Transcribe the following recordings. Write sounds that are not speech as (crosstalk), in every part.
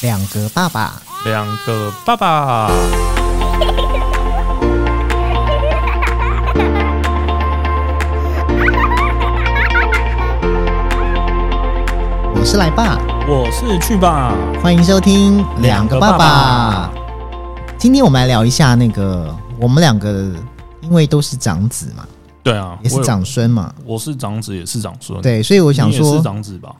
两个爸爸，两个爸爸，(laughs) 我是来爸，我是去爸。欢迎收听两个爸爸。今天我们来聊一下那个，我们两个因为都是长子嘛，对啊，也是长孙嘛，我是长子，也是长孙。，对，所以我想说是，长子吧？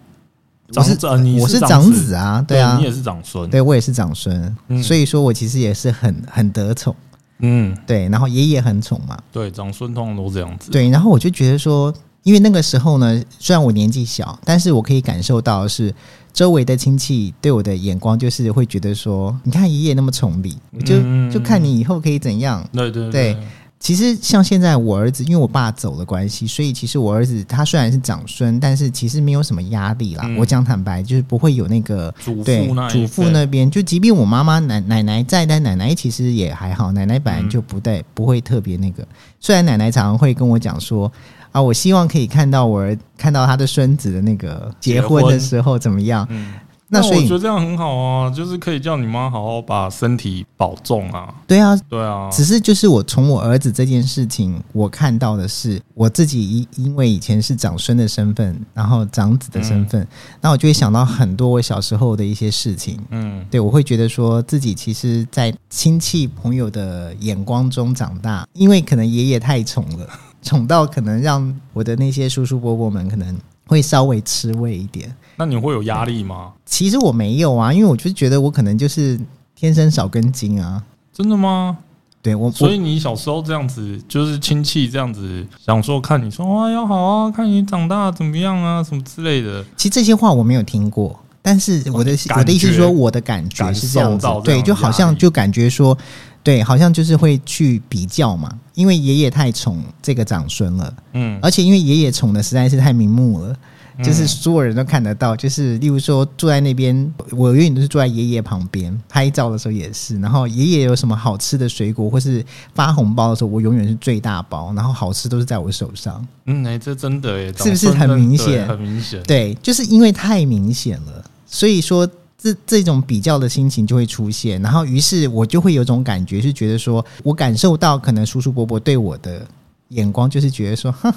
我是长子啊你我是长长子啊，对啊你，也是长孙。对我也是长孙，嗯所以说我其实也是很很得宠，嗯，对，然后爷爷很宠嘛，对，长孙通常都这样子。，对，然后我就觉得说，因为那个时候呢，虽然我年纪小，但是我可以感受到是周围的亲戚对我的眼光，就是会觉得说，你看爷爷那么宠你，我就、嗯就看你以后可以怎样。对对对其实像现在我儿子，因为我爸走的关系，所以其实我儿子他虽然是长孙，但是其实没有什么压力啦。嗯我讲坦白，就是不会有那个祖对父那祖父那边，就即便我妈妈奶奶奶在，但奶奶其实也还好，奶奶本来就不带、不会特别那个。虽然奶奶常常会跟我讲说啊，我希望可以看到我儿看到他的孙子的那个结结婚的时候怎么样。嗯，那所以我觉得这样很好啊，就是可以叫你妈好好把身体保重啊。对啊，对啊，只是就是我从我儿子这件事情，我看到的是我自己因因为以前是长孙的身份，然后长子的身份，那我就会想到很多我小时候的一些事情。嗯，对，我会觉得说自己其实，在亲戚朋友的眼光中长大，因为可能爷爷太宠了，(laughs) 宠到可能让我的那些叔叔伯伯们可能会稍微吃味一点。那你会有压力吗？其实我没有啊，因为我就觉得我可能就是天生少根筋啊。真的吗？对我，所以你小时候这样子，就是亲戚这样子想说看你说哇要好啊，看你长大怎么样啊，什么之类的。其实这些话我没有听过，但是我的我的意思是说，我的感觉是这样子对，就好像就感觉说，对，好像就是会去比较嘛，因为爷爷太宠这个长孙了，嗯，而且因为爷爷宠的实在是太明目了。嗯就是所有人都看得到，就是例如说坐在那边，我永远都是坐在爷爷旁边拍照的时候也是。然后爷爷有什么好吃的水果或是发红包的时候，我永远是最大包，然后好吃都是在我手上。嗯，哎、这真的哎，是不是很明显很明显。对，就是因为太明显了，所以说这这种比较的心情就会出现，然后于是我就会有种感觉，是觉得说我感受到可能叔叔伯伯对我的眼光，就是觉得说，哼，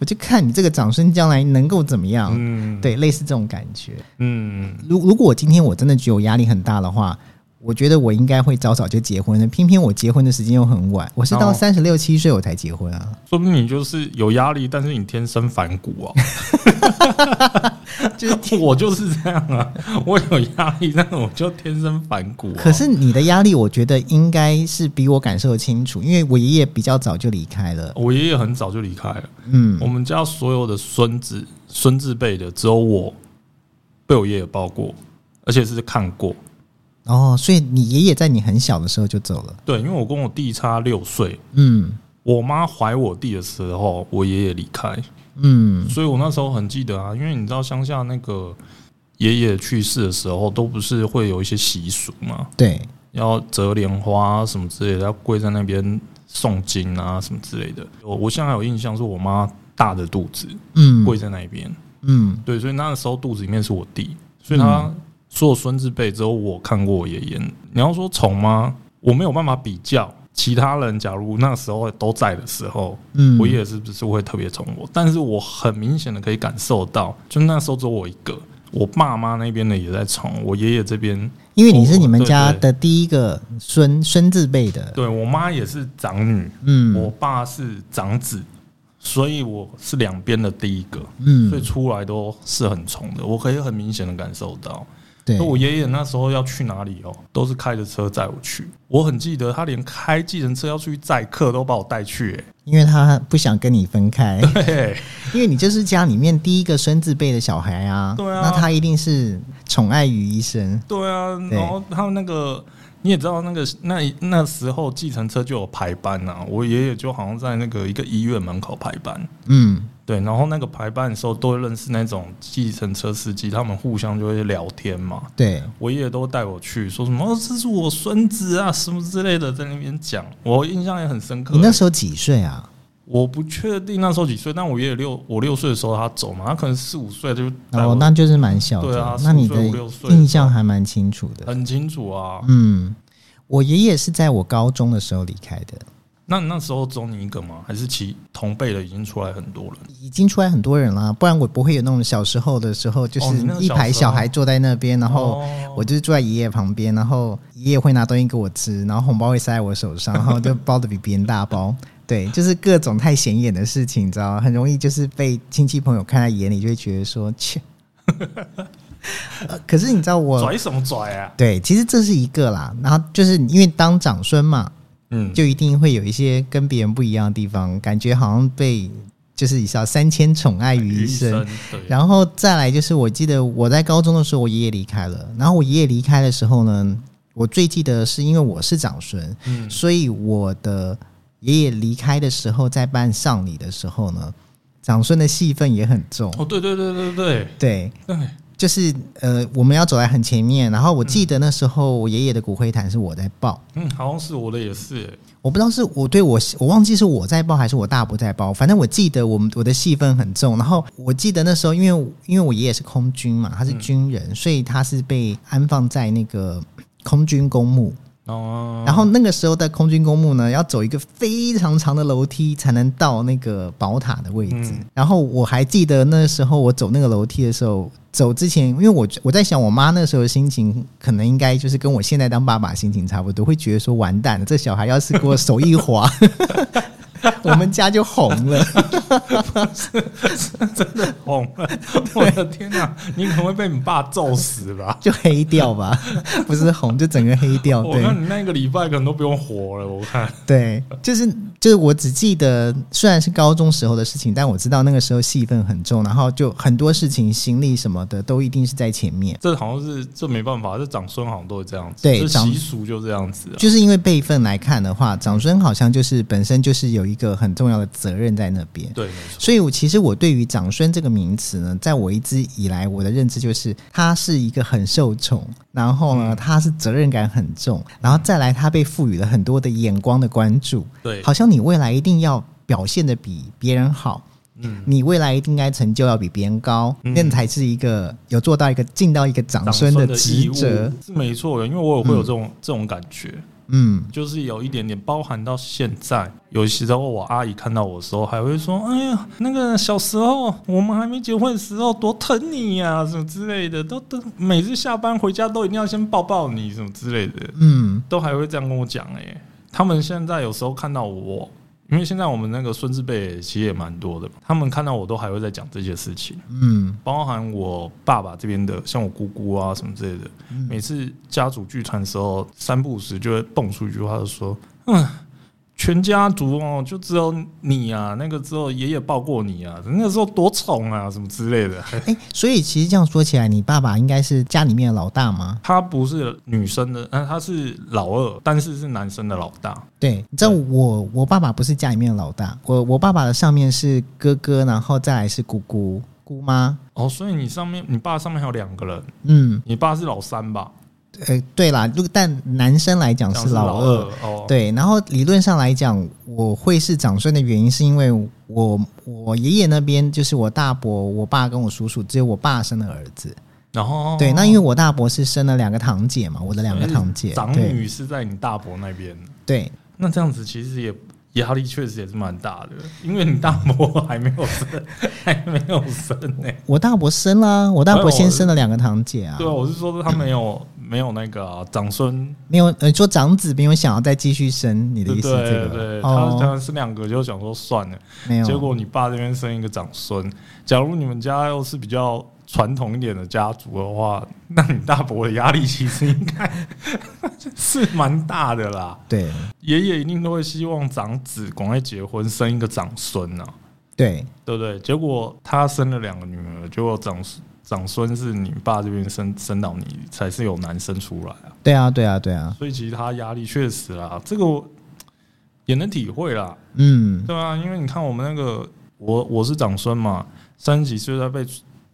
我就看你这个长孙将来能够怎么样，嗯，，对，类似这种感觉。嗯，如如果我今天我真的觉得我压力很大的话。我觉得我应该会早早就结婚了，偏偏我结婚的时间又很晚，我是到哦三十六七岁我才结婚啊。说不定你就是有压力，但是你天生反骨啊。(laughs) 就是 (laughs) 我就是这样啊，我有压力，但是我就天生反骨、啊。可是你的压力，我觉得应该是比我感受清楚，因为我爷爷比较早就离开了。我爷爷很早就离开了，嗯我，们家所有的孙子、孙子辈的，只有我被我爷爷抱过，而且是看过。哦，所以你爷爷在你很小的时候就走了。对，因为我跟我弟差六岁，嗯。我妈怀我弟的时候，我爷爷离开，嗯，所以我那时候很记得啊，因为你知道乡下那个爷爷去世的时候，都不是会有一些习俗嘛，对，要折莲花、啊、什么之类的，要跪在那边诵经啊什么之类的。我我现在还有印象，是我妈大着肚子嗯。跪在那边，嗯。对，所以那个时候肚子里面是我弟，所以他所有孙子辈只有我看过我爷爷。你要说宠吗？我没有办法比较。其他人假如那时候都在的时候，嗯，我爷爷是不是会特别宠我？但是我很明显的可以感受到，就那时候只有我一个，我爸妈那边的也在宠我爷爷这边，因为你是你们家的第一个孙孙字辈的，对我妈也是长女，嗯，我爸是长子，所以我是两边的第一个，嗯所以嗯，出来都是很宠的，我可以很明显的感受到。对，我爷爷那时候要去哪里哦，都是开着车载我去。我很记得他连开计程车要出去载客都把我带去、欸，因为他不想跟你分开，对，因为你就是家里面第一个孙子辈的小孩啊，对啊那他一定是宠爱于一身，对啊，对。然后他们那个你也知道，那个那那时候计程车就有排班呐、我爷爷就好像在那个一个医院门口排班，嗯，对，然后那个排班的时候都会认识那种计程车司机，他们互相就会聊天嘛。对，我爷爷都带我去，说什么、哦、这是我孙子啊，什么之类的，在那边讲，我印象也很深刻。你那时候几岁啊？我不确定那时候几岁，但我爷爷六我六岁的时候他走嘛，他可能四五岁就哦，那就是蛮小的。对啊那你的印象还蛮清楚的。很清楚啊。嗯，我爷爷是在我高中的时候离开的，那那时候只有你一个吗？还是其同辈的已经出来很多人？已经出来很多人了，不然我不会有那种小时候的时候，就是一排小孩坐在那边，然后哦我就是坐在爷爷旁边，然后爷爷会拿东西给我吃，然后红包会塞在我手上，(laughs) 然后就包的比别人大包。对，就是各种太显眼的事情，你知道吗？很容易就是被亲戚朋友看在眼里，就会觉得说切。(laughs) 呃可是你知道我拽什么拽啊？对，其实这是一个啦，然后就是因为当长孙嘛，嗯，就一定会有一些跟别人不一样的地方，感觉好像被就是你知道三千宠爱于一身。然后再来就是，我记得我在高中的时候，我爷爷离开了。然后我爷爷离开的时候呢，我最记得是因为我是长孙，嗯所以我的爷爷离开的时候，在办丧礼的时候呢，长孙的戏份也很重。哦，对对对对对对，对，就是呃，我们要走在很前面。然后我记得那时候我爷爷的骨灰坛是我在抱。嗯，好像是我的也是耶，我不知道是我对我我忘记是我在抱还是我大伯在抱，反正我记得我们我的戏份很重。然后我记得那时候，因为因为我爷爷是空军嘛，他是军人，所以他是被安放在那个空军公墓。哦，然后那个时候的空军公墓呢，要走一个非常长的楼梯才能到那个宝塔的位置。嗯然后我还记得那时候我走那个楼梯的时候，走之前，因为我我在想，我妈那时候的心情可能应该就是跟我现在当爸爸心情差不多，会觉得说完蛋了，这小孩要是给我手一滑。(laughs) 我们家就红了，(laughs) 真的红了，(laughs) 我的天哪、你可能会被你爸揍死吧？就黑掉吧，(laughs) 不是红就整个黑掉。我对看你那个礼拜可能都不用活了，我看。对，就是就是我只记得虽然是高中时候的事情，但我知道那个时候戏份很重，然后就很多事情行李什么的都一定是在前面。这好像是这没办法，这长孙好像都是这样子，这对长习俗就这样子啊。就是因为辈分来看的话，长孙好像就是本身就是有一个很重要的责任在那边。对，没错。所以，我其实我对于长孙这个名词呢，在我一直以来我的认知就是，他是一个很受宠，然后呢，他是责任感很重，然后再来他被赋予了很多的眼光的关注，对，好像你未来一定要表现的比别人好，嗯，你未来一定该成就要比别人高，嗯。那、才是一个有做到一个尽到一个长孙的职责。是没错的，因为我也会有这种、这种感觉，嗯，就是有一点点包含到现在。有时候我阿姨看到我的时候，还会说：“哎呀，那个小时候我们还没结婚的时候，多疼你呀、什么之类的，都都每次下班回家都一定要先抱抱你，什么之类的。”嗯，都还会这样跟我讲哎、他们现在有时候看到我，因为现在我们那个孙子辈其实也蛮多的，他们看到我都还会在讲这些事情，嗯，包含我爸爸这边的，像我姑姑啊什么之类的，每次家族聚餐的时候，三不五时就会蹦出一句话，就说：“嗯。”全家族哦，就只有你啊，那个时候爷爷抱过你啊，那个时候多宠啊，什么之类的。哎、所以其实这样说起来，你爸爸应该是家里面的老大吗？他不是女生的，呃，他是老二，但是是男生的老大。对，你知道我我爸爸不是家里面的老大，我我爸爸的上面是哥哥，然后再来是姑姑姑妈。哦，所以你上面，你爸上面还有两个人，嗯，你爸是老三吧？呃，对啦，如但男生来讲讲是老二。哦。，对，然后理论上来讲，我会是长孙的原因，是因为我我爷爷那边就是我大伯、我爸跟我叔叔，只有我爸生了儿子。然后对，那因为我大伯是生了两个堂姐嘛，我的两个堂姐，长女是在你大伯那边，对，那这样子其实也压力确实也是蛮大的，因为你大伯 (laughs) 还没有生，还没有生呢、我大伯生了，我大伯先生了两个堂姐啊。对啊，我是说他没有没有那个啊长孙，(clears throat) 没有，呃，说长子没有想要再继续生，你的意思是这个？对对，他哦，当然是两个，就想说算了。没有。结果你爸这边生一个长孙，假如你们家又是比较传统一点的家族的话，(laughs) 那你大伯的压力其实应该 (laughs) 是蛮大的啦。对爷爷一定都会希望长子赶快结婚，生一个长孙啊，对对不对？结果他生了两个女儿，结果长长孙是你爸这边生生到你才是有男生出来啊，对啊，对啊，对啊，所以其实他压力确实啦，这个我也能体会啦。嗯，对啊，因为你看我们那个，我我是长孙嘛，三十几岁在被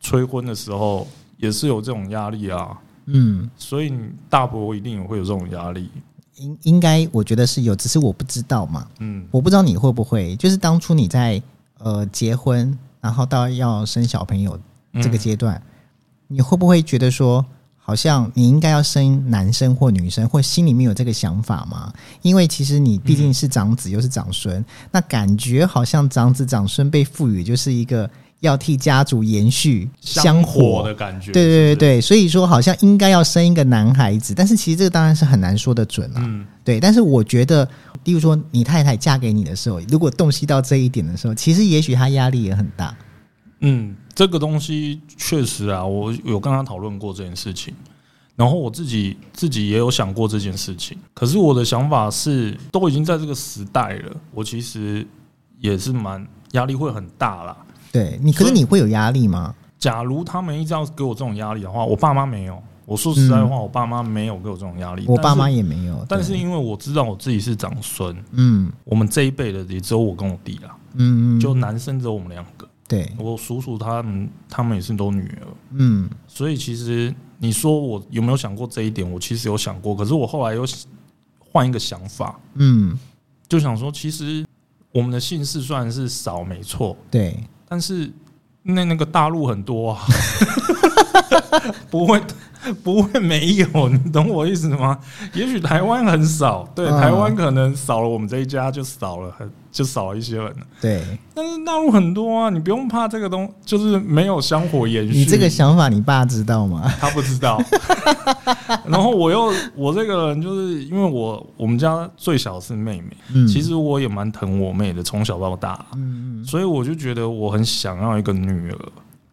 催婚的时候，也是有这种压力啊。嗯，所以你大伯一定也会有这种压力。应应该我觉得是有，只是我不知道嘛。嗯我不知道你会不会，就是当初你在呃结婚，然后到要生小朋友这个阶段，你会不会觉得说，好像你应该要生男生或女生，或心里面有这个想法吗？因为其实你毕竟是长子又是长孙，那感觉好像长子长孙被赋予就是一个要替家族延续香火火的感觉，对对对对，所以说好像应该要生一个男孩子，但是其实这个当然是很难说得准啊。嗯对，但是我觉得，例如说你太太嫁给你的时候，如果洞悉到这一点的时候，其实也许她压力也很大。嗯，这个东西确实啊，我有跟他讨论过这件事情，然后我自己自己也有想过这件事情。可是我的想法是，都已经在这个时代了，我其实也是蛮压力会很大啦。对你，可是你会有压力吗？假如他们一直要给我这种压力的话，我爸妈没有。我说实在话，我爸妈没有给我这种压力。我爸妈也没有。但是因为我知道我自己是长孙，嗯我们这一辈的也只有我跟我弟啦，嗯嗯，就男生只有我们两个。对，我叔叔他们他们也是都女儿，嗯所以其实你说我有没有想过这一点？我其实有想过，可是我后来又换一个想法，嗯，就想说，其实我们的姓氏虽然是少，没错，对，但是那那个大陆很多啊，(laughs) 不会 (laughs) 不会没有，你懂我意思吗？也许台湾很少，对，嗯台湾可能少了我们这一家就少了很就少了一些人了，对但是大陆很多啊，你不用怕这个东，就是没有香火延续。你这个想法，你爸知道吗？他不知道。(laughs) 然后我又我这个人就是因为我我们家最小是妹妹，嗯，其实我也蛮疼我妹的，从小到大，嗯所以我就觉得我很想要一个女儿。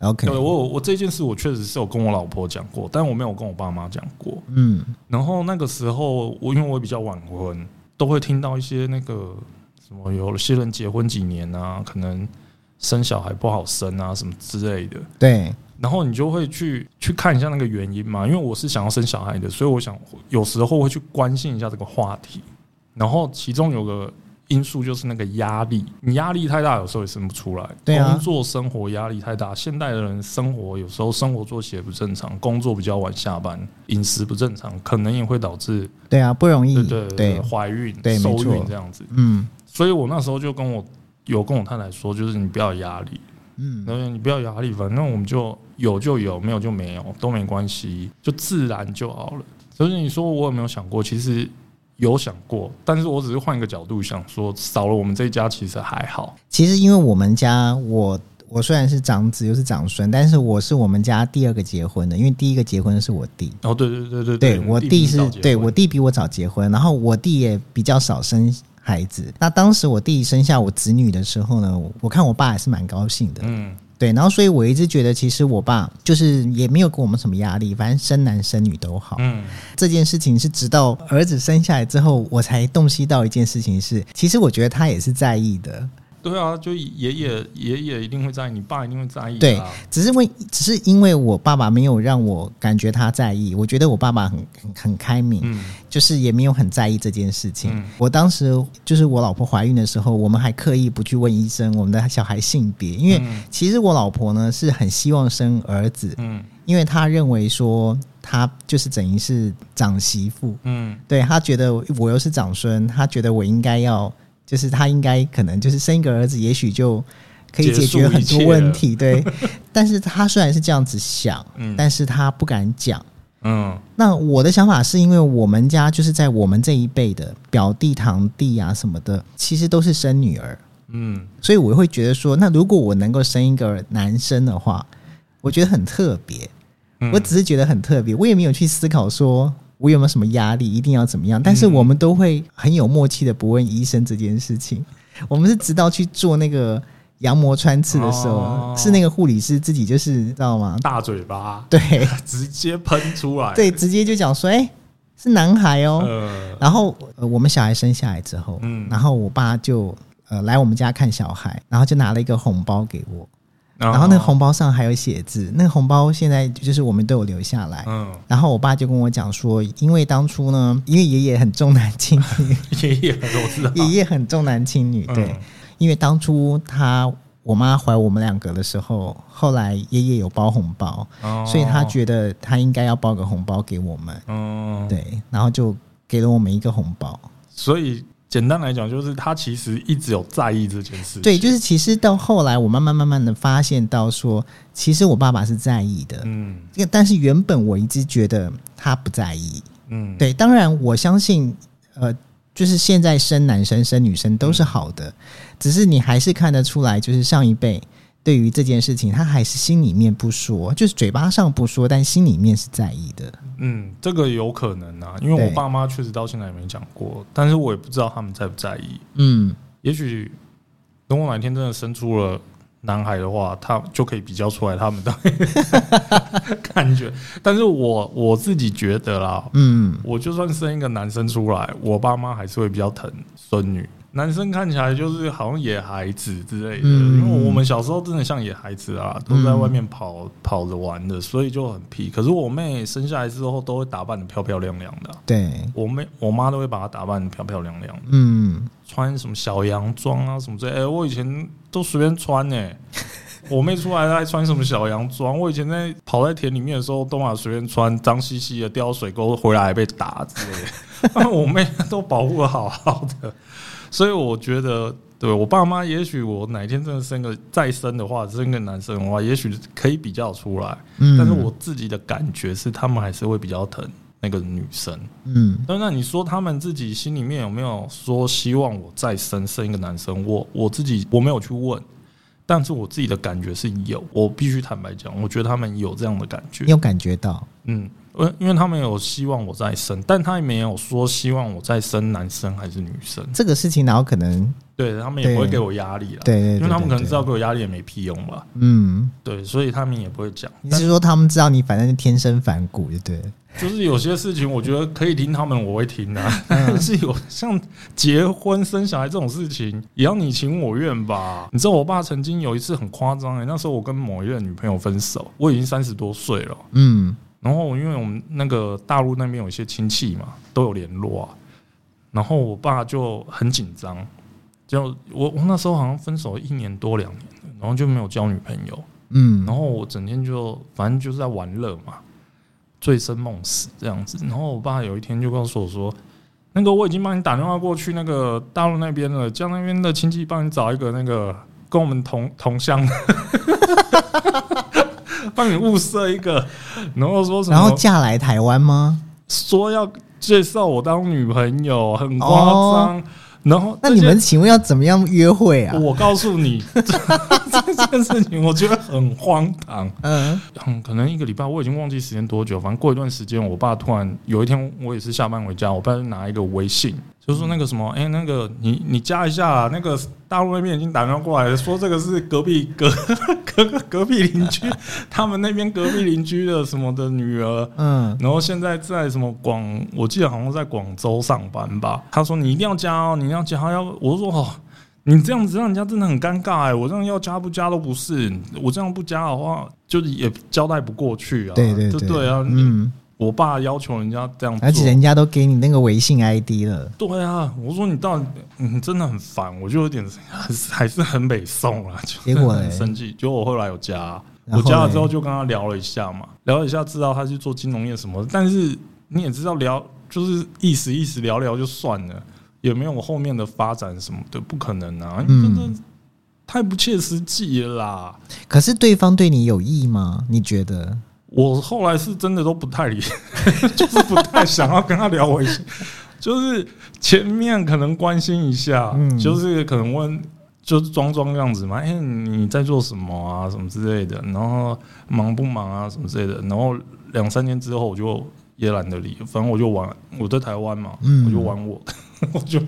嗯，OK，对我我这件事我确实是有跟我老婆讲过，但我没有跟我爸妈讲过。嗯然后那个时候我因为我比较晚婚，都会听到一些那个什么有些人结婚几年啊，可能生小孩不好生啊什么之类的。对，然后你就会去去看一下那个原因嘛，因为我是想要生小孩的，所以我想有时候会去关心一下这个话题。然后其中有个因素就是那个压力，你压力太大，有时候也生不出来。对啊工作生活压力太大，现代的人生活有时候生活作息也不正常，工作比较晚下班，饮食不正常，可能也会导致对啊，不容易，对对对怀孕、受孕这样子。嗯所以我那时候就跟我有跟我太太说，就是你不要压力，嗯然后你不要压力，反正我们就有就有，没有就没有，都没关系，就自然就好了。所以你说我有没有想过？其实有想过，但是我只是换一个角度想说，少了我们这一家其实还好。其实因为我们家我。我虽然是长子又是长孙，但是我是我们家第二个结婚的，因为第一个结婚的是我弟。哦，对对对对对我弟是对我弟比我早结婚，然后我弟也比较少生孩子。那当时我弟生下我子女的时候呢，我看我爸还是蛮高兴的。嗯对，然后所以我一直觉得，其实我爸就是也没有给我们什么压力，反正生男生女都好。嗯这件事情是直到儿子生下来之后，我才洞悉到一件事情是，其实我觉得他也是在意的。对啊，就爷爷爷爷一定会在意，你爸一定会在意、啊。对只是为只是因为我爸爸没有让我感觉他在意，我觉得我爸爸很很很开明，嗯。就是也没有很在意这件事情。嗯。我当时就是我老婆怀孕的时候，我们还刻意不去问医生我们的小孩性别，因为嗯。其实我老婆呢是很希望生儿子，嗯。因为她认为说她就是等于是长媳妇，嗯。对她觉得我又是长孙，她觉得我应该要就是他应该可能就是生一个儿子，也许就可以解决很多问题，(laughs) 对。但是他虽然是这样子想，嗯但是他不敢讲。嗯那我的想法是因为我们家就是在我们这一辈的表弟、堂弟啊什么的，其实都是生女儿，嗯所以我会觉得说，那如果我能够生一个男生的话，我觉得很特别。嗯，我只是觉得很特别，我也没有去思考说我有没有什么压力，一定要怎么样。但是我们都会很有默契的不问医生这件事情。我们是直到去做那个羊膜穿刺的时候，哦是那个护理师自己就是知道吗？大嘴巴对 (laughs) 直接喷出来。对，直接就讲说，哎、是男孩哦。呃然后、呃、我们小孩生下来之后，嗯然后我爸就呃来我们家看小孩，然后就拿了一个红包给我，然后那个红包上还有写字，那个红包现在就是我们都有留下来。嗯，然后我爸就跟我讲说，因为当初呢，因为爷爷很重男轻女，(laughs) 爷爷我知道，爷爷很重男轻女，对，嗯因为当初他我妈怀我们两个的时候，后来爷爷有包红包，哦。所以他觉得他应该要包个红包给我们，嗯，对，然后就给了我们一个红包。所以简单来讲，就是他其实一直有在意这件事情。对，就是其实到后来，我慢慢慢慢的发现到说，其实我爸爸是在意的。嗯这个，但是原本我一直觉得他不在意。嗯，对，当然我相信，呃，就是现在生男生生女生都是好的，只是你还是看得出来，就是上一辈对于这件事情，他还是心里面不说，就是嘴巴上不说，但心里面是在意的。嗯，这个有可能啊，因为我对爸妈确实到现在也没讲过，但是我也不知道他们在不在意。嗯，也许等我哪天真的生出了男孩的话，他就可以比较出来他们的 (laughs) 感觉。但是我我自己觉得啦，嗯，我就算生一个男生出来，我爸妈还是会比较疼孙女。男生看起来就是好像野孩子之类的，嗯因为我们小时候真的像野孩子啊，都在外面跑、跑着玩的，所以就很皮。可是我妹生下来之后，都会打扮的漂漂亮亮的啊、对，我妹我妈都会把她打扮的漂漂亮亮的，嗯，穿什么小洋装啊什么之类。哎、我以前都随便穿呢、(laughs) 我妹出来她还穿什么小洋装？我以前在跑在田里面的时候，都嘛随便穿，脏兮兮的掉水沟，回来还被打之类的。但 (laughs) 我妹都保护的好好的，所以我觉得，对我爸妈，也许我哪天真的生个再生的话，生个男生的话，也许可以比较出来。嗯，但是我自己的感觉是，他们还是会比较疼那个女生。嗯但那你说他们自己心里面有没有说希望我再生生一个男生？我我自己我没有去问，但是我自己的感觉是有。我必须坦白讲，我觉得他们有这样的感觉你。有感觉到？嗯，因因为他们有希望我再生，但他也没有说希望我再生男生还是女生。这个事情，然后可能对他们也不会给我压力了，对因为他们可能知道给我压力也没屁用吧。嗯，对，所以他们也不会讲。你是说他们知道你反正是天生反骨，就对了。就是有些事情，我觉得可以听他们，我会听的、啊。(laughs) 但是有像结婚生小孩这种事情，也要你情我愿吧？你知道，我爸曾经有一次很夸张哎，那时候我跟某一任女朋友分手，我已经三十多岁了。嗯然后因为我们那个大陆那边有一些亲戚嘛，都有联络啊。然后我爸就很紧张，就我我那时候好像分手一年多两年，然后就没有交女朋友。嗯，然后我整天就反正就是在玩乐嘛，醉生梦死这样子。然后我爸有一天就告诉我说：“那个我已经帮你打电话过去那个大陆那边了，叫那边的亲戚帮你找一个那个跟我们同同乡的，(laughs) (laughs) 帮你物色一个。”然后说什么？然后嫁来台湾吗？说要介绍我当女朋友，很夸张。然后哦那你们请问要怎么样约会啊？我告诉你，这 (laughs) 这件事情我觉得很荒唐。嗯嗯，可能一个礼拜，我已经忘记时间多久。反正过一段时间，我爸突然有一天，我也是下班回家，我爸就拿一个微信，就说那个什么，哎、那个你你加一下啊，那个大陆那边已经打电话过来了，说这个是隔壁 (laughs) 隔隔隔隔壁邻居，(laughs) 他们那边隔壁邻居的什么的女儿。嗯然后现在在什么广，我记得好像在广州上班吧。他说你一定要加哦，你一定要加。要我说哦，你这样子让人家真的很尴尬哎、我这样要加不加都不是，我这样不加的话，就是也交代不过去啊。对对对，就对啊。嗯，我爸要求人家这样做，而且人家都给你那个微信 ID 了，对啊，我说你到底你真的很烦，我就有点还是还是很北宋啊，就结果很生气。结果我后来有加，我加了之后就跟他聊了一下嘛，聊了一下知道他是做金融业什么的，但是你也知道聊就是意思意思聊聊就算了，也没有后面的发展什么的，不可能啊，嗯真的太不切实际了啦。可是对方对你有意吗？你觉得？我后来是真的都不太理，(laughs) 就是不太想要跟他聊微信，就是前面可能关心一下，嗯。就是可能问，就是装装样子嘛，哎、你在做什么啊，什么之类的，然后忙不忙啊，什么之类的，然后两三天之后我就也懒得理，反正我就玩，我在台湾嘛，嗯。我就玩我。的，我就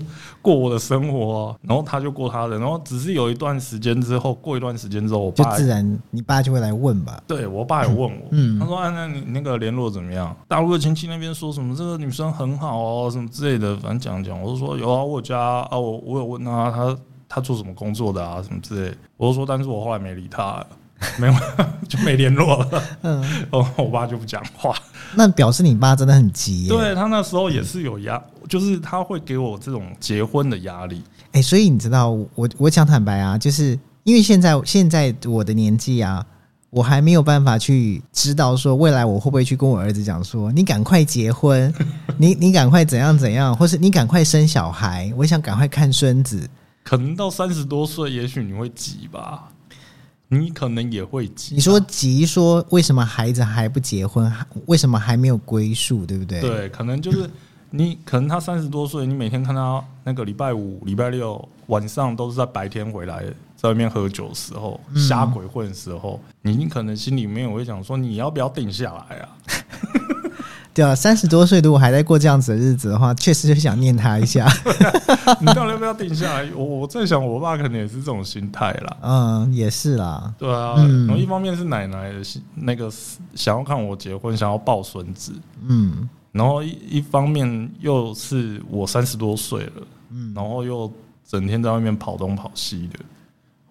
过我的生活、啊，然后他就过他的，然后只是有一段时间之后，过一段时间之后，我就爸自然你爸就会来问吧。对我爸也问我，嗯他说：“啊，那你那个联络怎么样？大陆的亲戚那边说什么这个女生很好哦，什么之类的，反正讲讲。”我就说：“有啊，我家啊，我我有问他，他他做什么工作的啊，什么之类。”我就说：“但是我后来没理他了，(laughs) 没有 (laughs) 就没联络了。嗯，” (laughs) 哦我爸就不讲话。那表示你爸真的很急耶。对他那时候也是有压，就是他会给我这种结婚的压力。哎、所以你知道，我我讲坦白啊，就是因为现在现在我的年纪啊，我还没有办法去知道说未来我会不会去跟我儿子讲说，你赶快结婚，你你赶快怎样怎样，或是你赶快生小孩，我想赶快看孙子。可能到三十多岁，也许你会急吧，你可能也会急。你说急，说为什么孩子还不结婚？为什么还没有归宿？对不对？对，可能就是你，可能他三十多岁，你每天看他那个礼拜五、礼拜六晚上都是在白天回来，在外面喝酒的时候、瞎鬼混的时候，你你可能心里面我会想说，你要不要定下来啊？对啊，三十多岁如果还在过这样子的日子的话，确实就想念他一下。(laughs) 你到底要不要定下来？我我在想，我爸可能也是这种心态啦。嗯，也是啦。对啊，然后一方面是奶奶的那个想要看我结婚，想要抱孙子。嗯，然后一一方面又是我三十多岁了，嗯，然后又整天在外面跑东跑西的，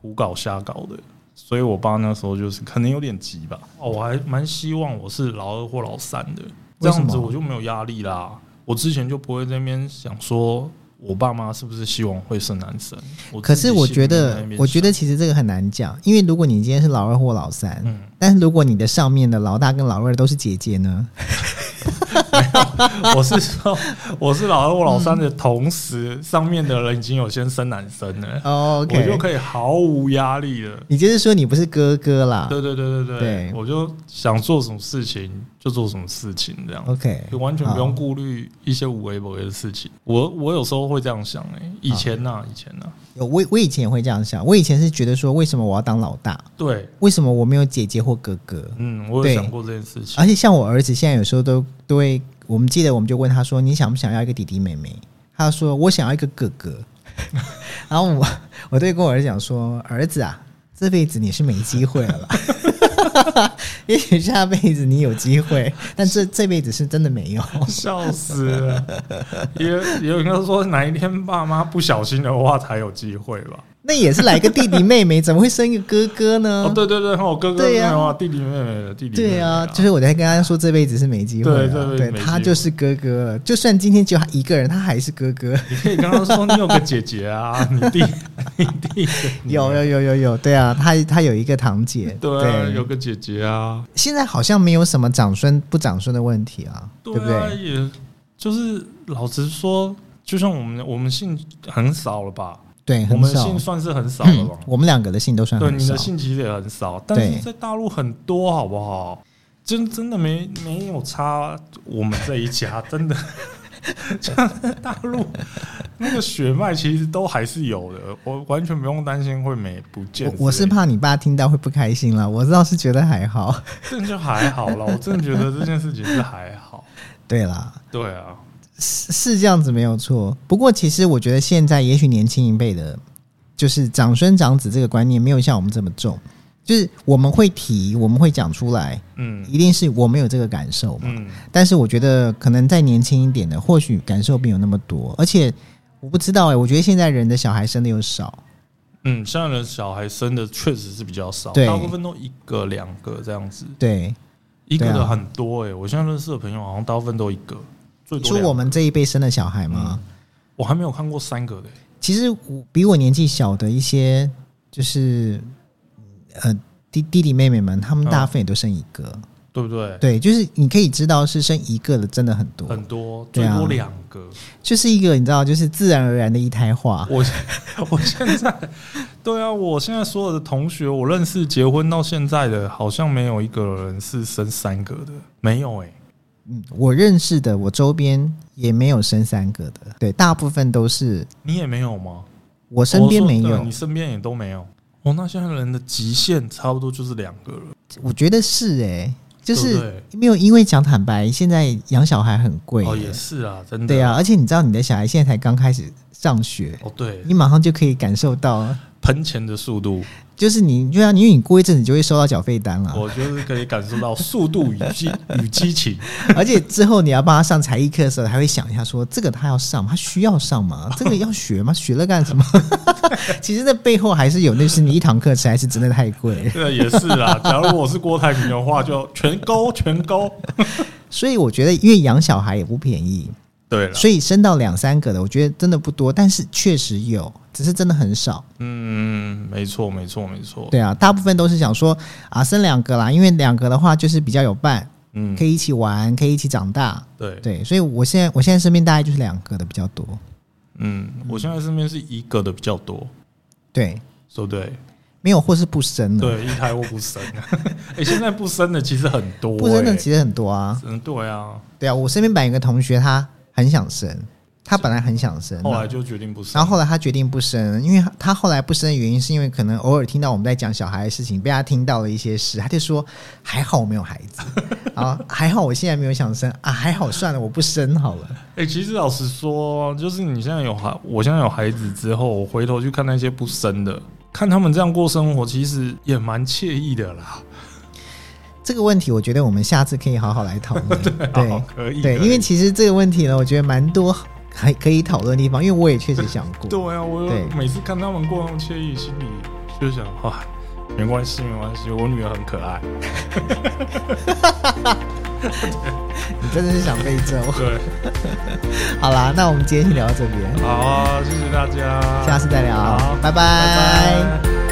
胡搞瞎搞的，所以我爸那时候就是可能有点急吧。哦，我还蛮希望我是老二或老三的。这样子我就没有压力啦。我之前就不会在那边想说，我爸妈是不是希望会生男生？可是我觉得，我觉得其实这个很难讲，因为如果你今天是老二或老三，嗯，但是如果你的上面的老大跟老二都是姐姐呢？(laughs) (laughs) (laughs) 我是说，我是老二我老三的同时，上面的人已经有先生男生了，哦，我就可以毫无压力了。你就是说你不是哥哥啦？对对对对对，我就想做什么事情就做什么事情，这样 OK，就完全不用顾虑一些无为不为的事情。我我有时候会这样想，哎，以前呢，以前呢，我我以前也会这样想。我以前是觉得说，为什么我要当老大？对，为什么我没有姐姐或哥哥？嗯，我有想过这件事情。而且像我儿子现在有时候都都会。我们记得，我们就问他说：“你想不想要一个弟弟妹妹？”他说：“我想要一个哥哥。(laughs) ”然后我我对跟我儿子讲说：“儿子啊，这辈子你是没机会了，(laughs) 也许下辈子你有机会，(laughs) 但这这辈子是真的没有。”笑死了！也有人说，哪一天爸妈不小心的话，才有机会吧。那也是来个弟弟妹妹，(laughs) 怎么会生一个哥哥呢？哦，对对对，我哥哥对呀，弟弟妹妹的弟弟。对啊，就是我在跟他说，这辈子是没机会，对对，他就是哥哥。就算今天只有他一个人，他还是哥哥。你可以跟他说，你有个姐姐啊，你弟，(laughs) 你弟有有有有有，对啊，他他有一个堂姐，对，有个姐姐啊。现在好像没有什么长孙不长孙的问题啊，对不对？也就是老实说，就像我们我们姓很少了吧。对，我们姓算是很少了吧？我们两个的姓都算对，你的姓其实也很少，但是在大陆很多，好不好？真真的没没有差，我们这一家真的，像 (laughs) 大陆那个血脉其实都还是有的，我完全不用担心会没不见。我是怕你爸听到会不开心了，我倒是觉得还好，这就还好了。我真的觉得这件事情是还好。(laughs) 对啦，对啊。是是这样子没有错，不过其实我觉得现在也许年轻一辈的，就是长孙长子这个观念没有像我们这么重，就是我们会提，我们会讲出来，嗯，一定是我们有这个感受嘛，嗯，但是我觉得可能再年轻一点的，或许感受没有那么多，而且我不知道哎，我觉得现在人的小孩生的又少，嗯，现在的小孩生的确实是比较少，大部分都一个两个这样子，对，一个的很多哎，我现在认识的朋友好像大部分都一个。就我们这一辈生的小孩吗？我还没有看过三个的。其实我比我年纪小的一些，就是呃弟弟弟妹妹们，他们大部分也都生一个，对不对？对，就是你可以知道是生一个的真的很多很多，最多两个，就是一个你知道，就是自然而然的一胎化。(laughs) 我我现在对啊，我现在所有的同学，我认识结婚到现在的，好像没有一个人是生三个的，没有哎。嗯，我认识的，我周边也没有生三个的，对，大部分都是。你也没有吗？我身边没有，你身边也都没有。哦，那现在人的极限差不多就是两个了。我觉得是哎，就是没有，因为讲坦白，现在养小孩很贵。哦，也是啊，真的。对啊，而且你知道，你的小孩现在才刚开始上学，哦，对，你马上就可以感受到喷钱的速度。就是你，就像因为你过一阵子就会收到缴费单了。我就是可以感受到速度与激 (laughs) 与激情，而且之后你要帮他上才艺课的时候，还会想一下说：这个他要上，他需要上吗？(laughs) 这个要学吗？学了干什么？其实那背后还是有，那是你一堂课实在是真的太贵。对，也是啊。假如我是郭台铭的话，就全勾全勾。(laughs) 所以我觉得，因为养小孩也不便宜。对，所以生到两三个的，我觉得真的不多，但是确实有。只是真的很少。嗯，没错，没错，没错。对啊，大部分都是想说啊，生两个啦，因为两个的话就是比较有伴，嗯，可以一起玩，可以一起长大。对，对，所以我现在我现在身边大概就是两个的比较多。嗯，我现在身边是一个的比较多，对，说对？没有或是不生的，对，一胎或不生。哎、(laughs) 现在不生的其实很多、不生的哎其实很多啊。嗯，对啊，对啊，我身边本来有个同学，他很想生，他本来很想生，后来就决定不生。然后后来他决定不生，因为他他后来不生的原因是因为可能偶尔听到我们在讲小孩的事情，被他听到了一些事，他就说 (laughs) 还好我没有孩子啊，还好我现在没有想生啊，还好算了，我不生好了。哎、其实老实说，就是你现在有孩，我现在有孩子之后，我回头去看那些不生的，看他们这样过生活，其实也蛮惬意的啦。这个问题，我觉得我们下次可以好好来讨论。(laughs) 对好可以对，因为其实这个问题呢，我觉得蛮多还可以讨论的地方，因为我也确实想过。对啊，我对。每次看他们过那么惬意，心里就想哇，没关系，没关系，我女儿很可爱。(laughs) 你真的是想被揍。对，(laughs) 好啦，那我们今天就聊到这边，好啊，谢谢大家，下次再聊。拜拜